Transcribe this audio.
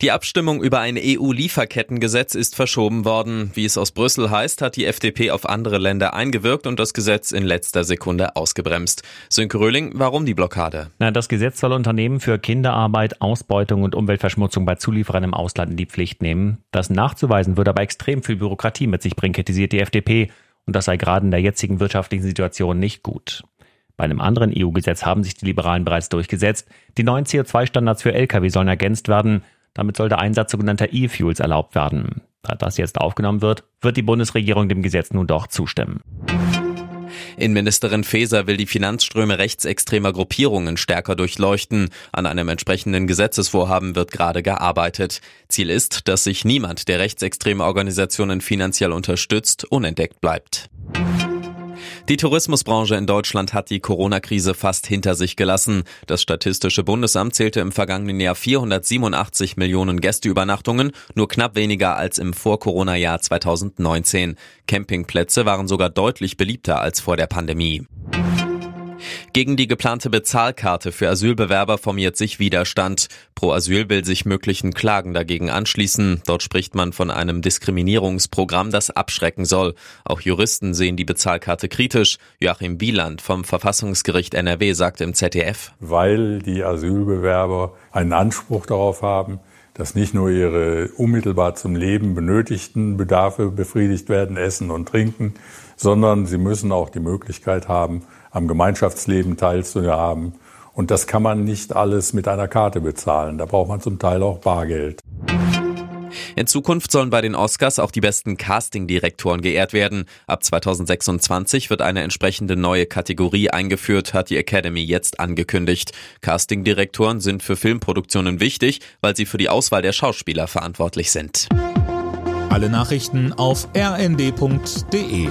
Die Abstimmung über ein EU-Lieferkettengesetz ist verschoben worden. Wie es aus Brüssel heißt, hat die FDP auf andere Länder eingewirkt und das Gesetz in letzter Sekunde ausgebremst. Sönke Röhling, warum die Blockade? Na, das Gesetz soll Unternehmen für Kinderarbeit, Ausbeutung und Umweltverschmutzung bei Zulieferern im Ausland in die Pflicht nehmen. Das nachzuweisen würde aber extrem viel Bürokratie mit sich bringen, kritisiert die FDP. Und das sei gerade in der jetzigen wirtschaftlichen Situation nicht gut. Bei einem anderen EU-Gesetz haben sich die Liberalen bereits durchgesetzt. Die neuen CO2-Standards für Lkw sollen ergänzt werden. Damit soll der Einsatz sogenannter E-Fuels erlaubt werden. Da das jetzt aufgenommen wird, wird die Bundesregierung dem Gesetz nun doch zustimmen. Innenministerin Faeser will die Finanzströme rechtsextremer Gruppierungen stärker durchleuchten. An einem entsprechenden Gesetzesvorhaben wird gerade gearbeitet. Ziel ist, dass sich niemand, der rechtsextreme Organisationen finanziell unterstützt, unentdeckt bleibt. Die Tourismusbranche in Deutschland hat die Corona-Krise fast hinter sich gelassen. Das Statistische Bundesamt zählte im vergangenen Jahr 487 Millionen Gästeübernachtungen, nur knapp weniger als im Vor-Corona-Jahr 2019. Campingplätze waren sogar deutlich beliebter als vor der Pandemie. Gegen die geplante Bezahlkarte für Asylbewerber formiert sich Widerstand. Pro Asyl will sich möglichen Klagen dagegen anschließen. Dort spricht man von einem Diskriminierungsprogramm, das abschrecken soll. Auch Juristen sehen die Bezahlkarte kritisch. Joachim Wieland vom Verfassungsgericht NRW sagt im ZDF. Weil die Asylbewerber einen Anspruch darauf haben, dass nicht nur ihre unmittelbar zum Leben benötigten Bedarfe befriedigt werden, Essen und Trinken, sondern sie müssen auch die Möglichkeit haben, am Gemeinschaftsleben teilzuhaben. Und das kann man nicht alles mit einer Karte bezahlen. Da braucht man zum Teil auch Bargeld. In Zukunft sollen bei den Oscars auch die besten Casting-Direktoren geehrt werden. Ab 2026 wird eine entsprechende neue Kategorie eingeführt, hat die Academy jetzt angekündigt. Casting-Direktoren sind für Filmproduktionen wichtig, weil sie für die Auswahl der Schauspieler verantwortlich sind. Alle Nachrichten auf rnd.de